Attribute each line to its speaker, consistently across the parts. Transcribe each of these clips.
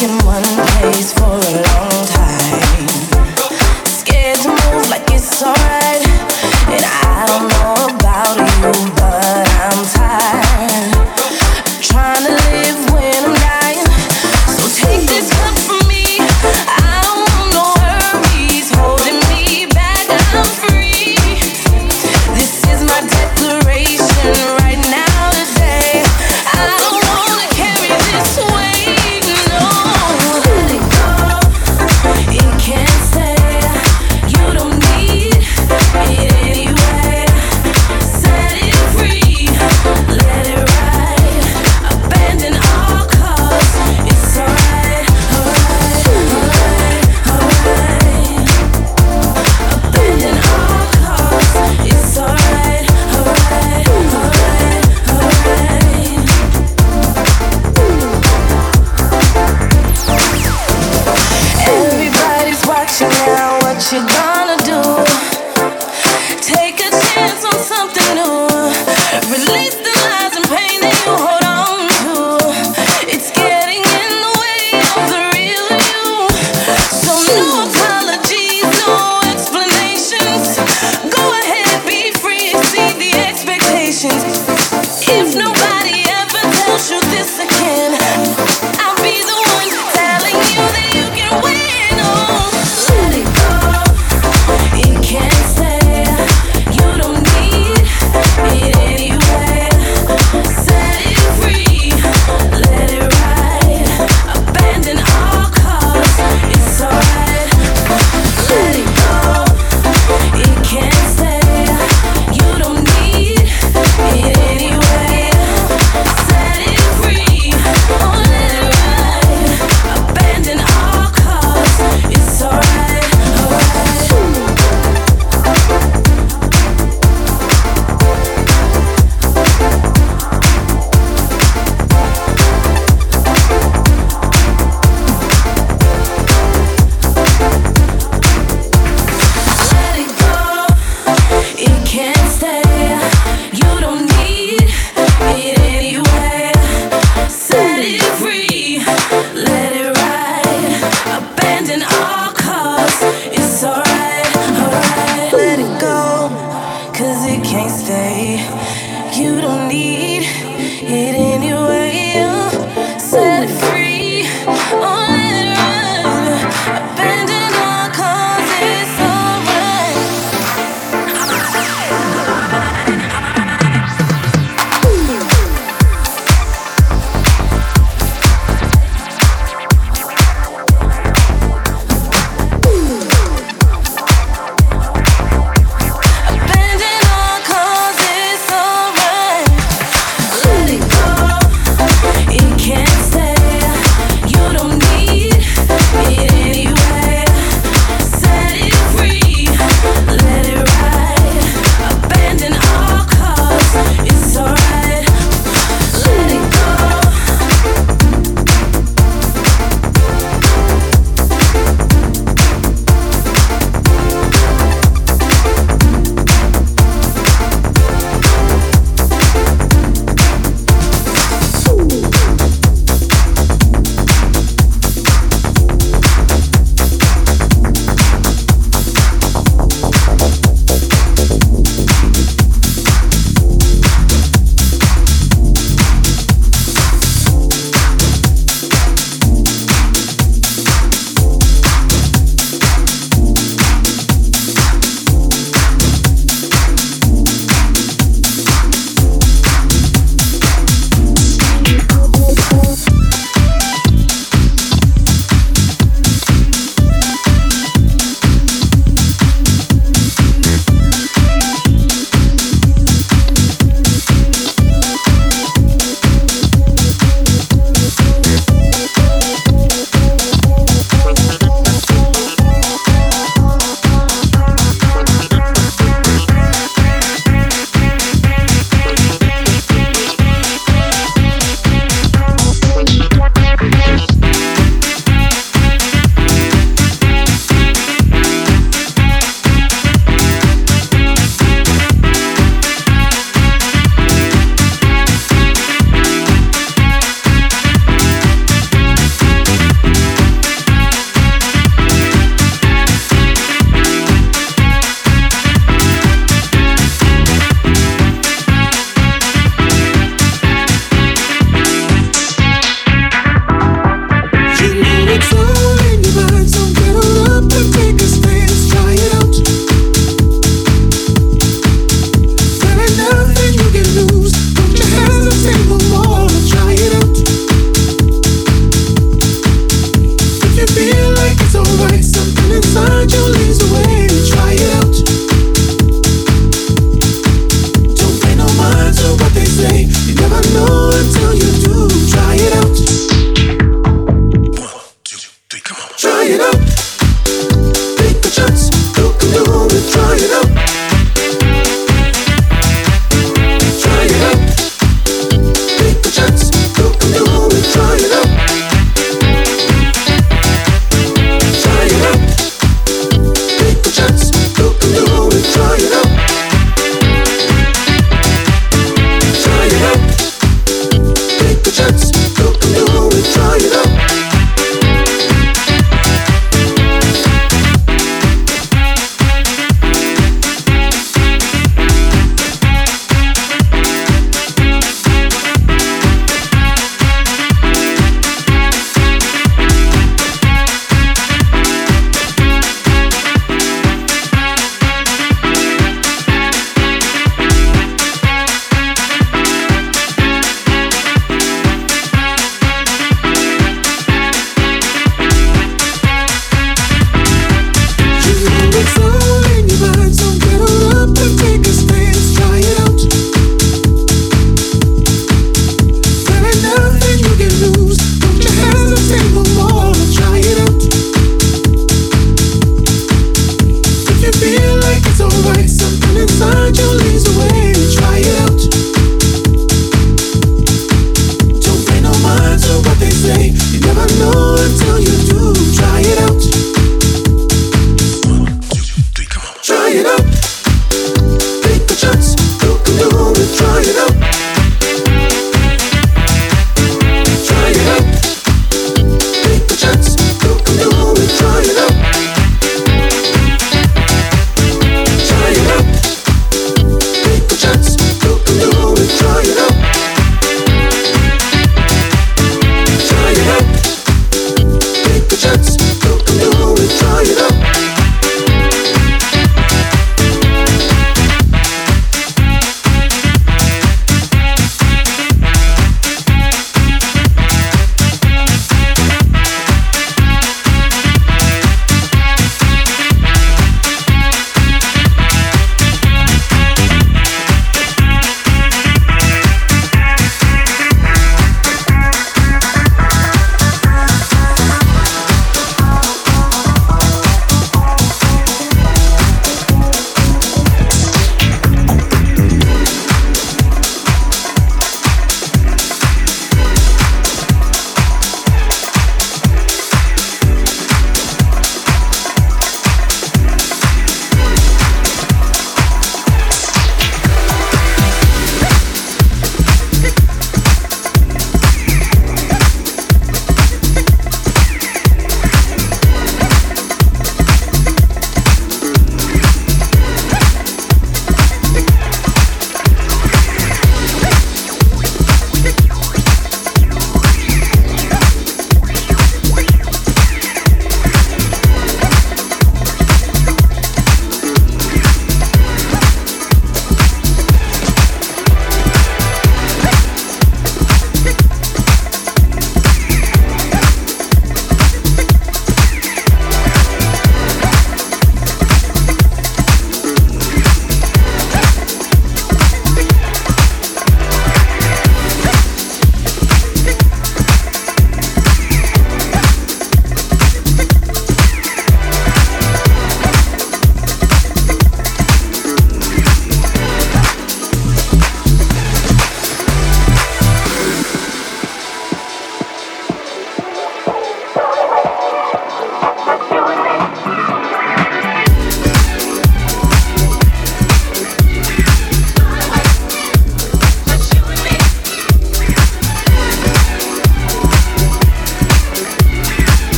Speaker 1: In one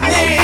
Speaker 2: lightning.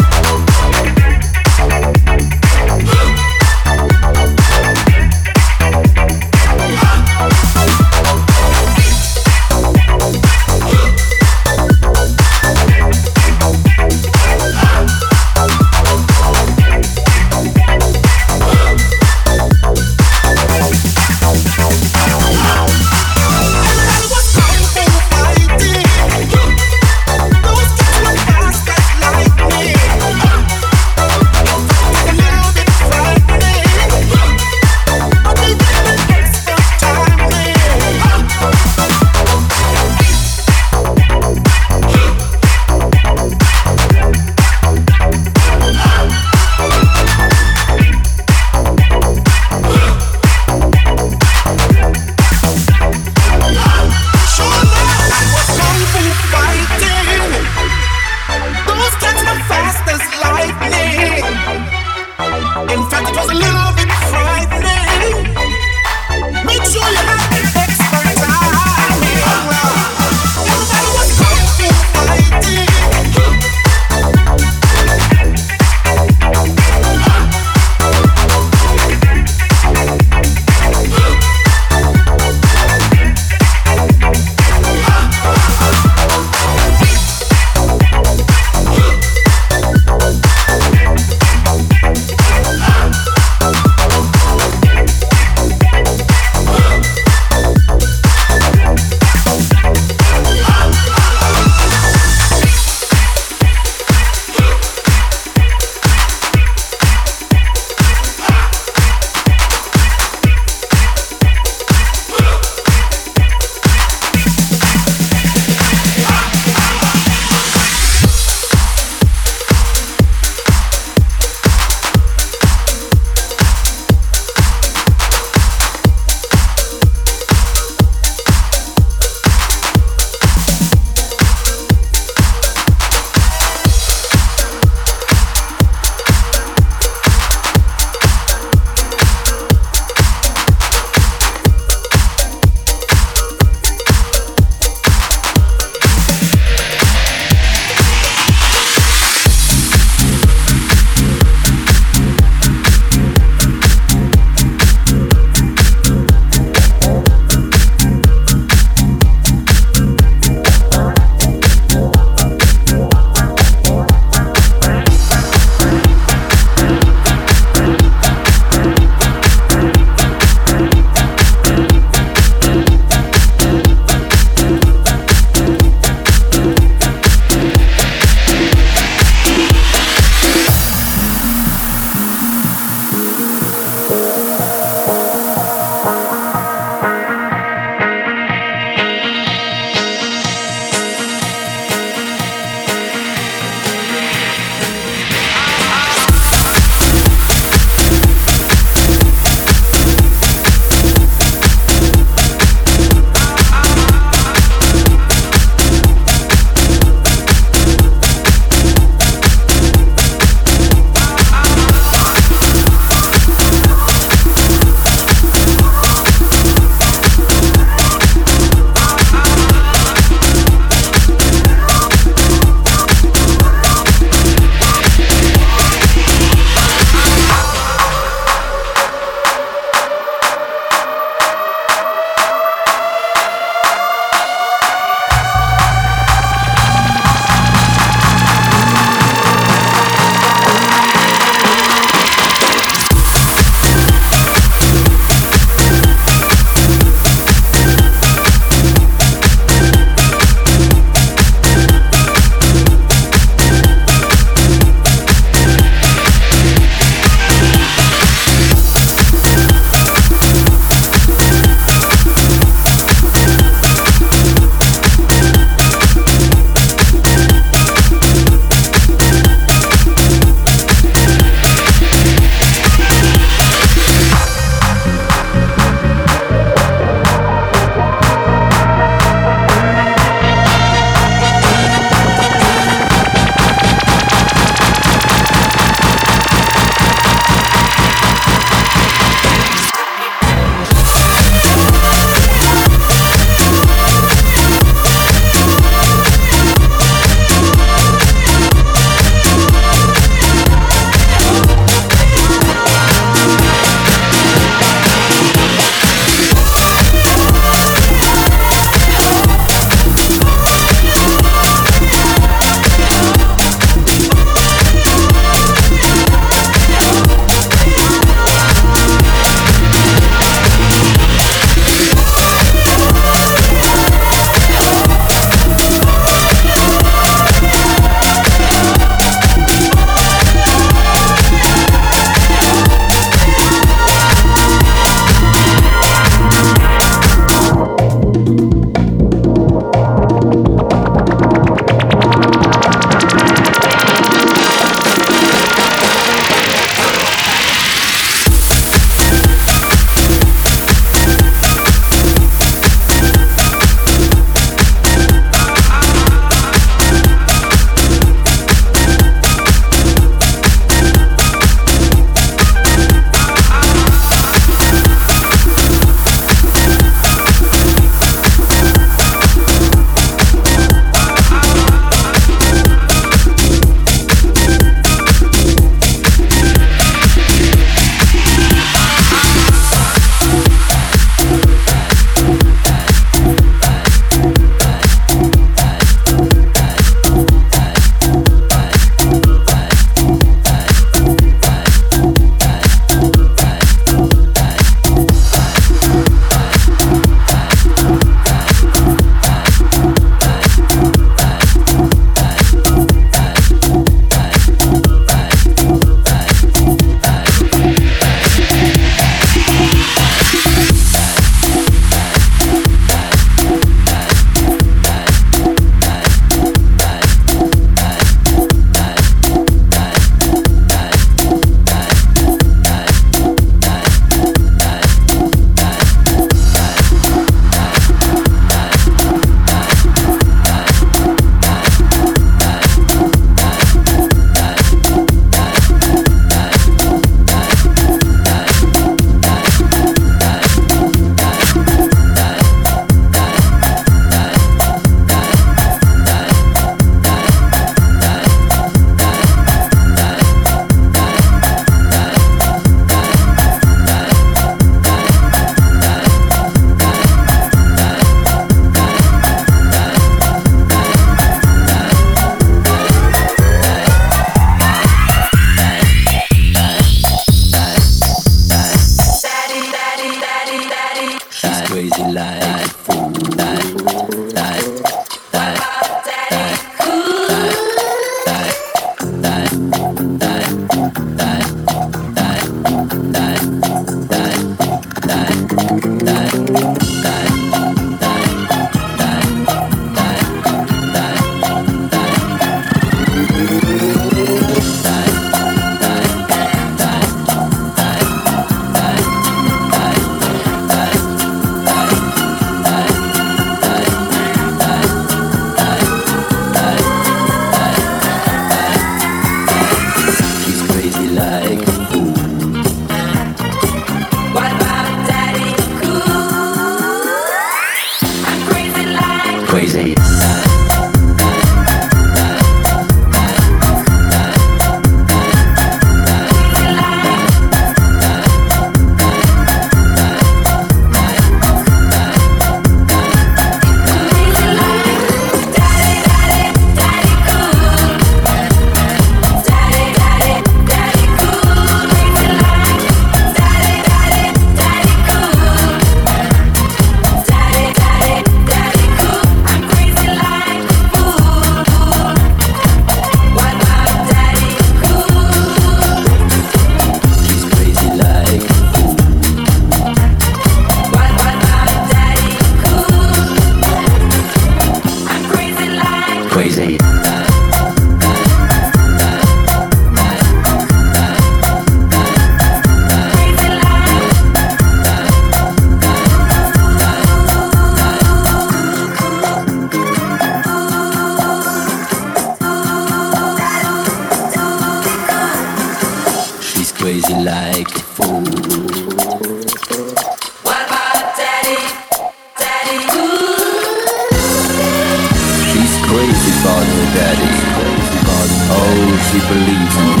Speaker 2: She believes in him.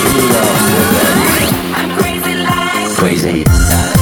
Speaker 2: She loves her daddy.
Speaker 1: I'm crazy like
Speaker 2: Crazy.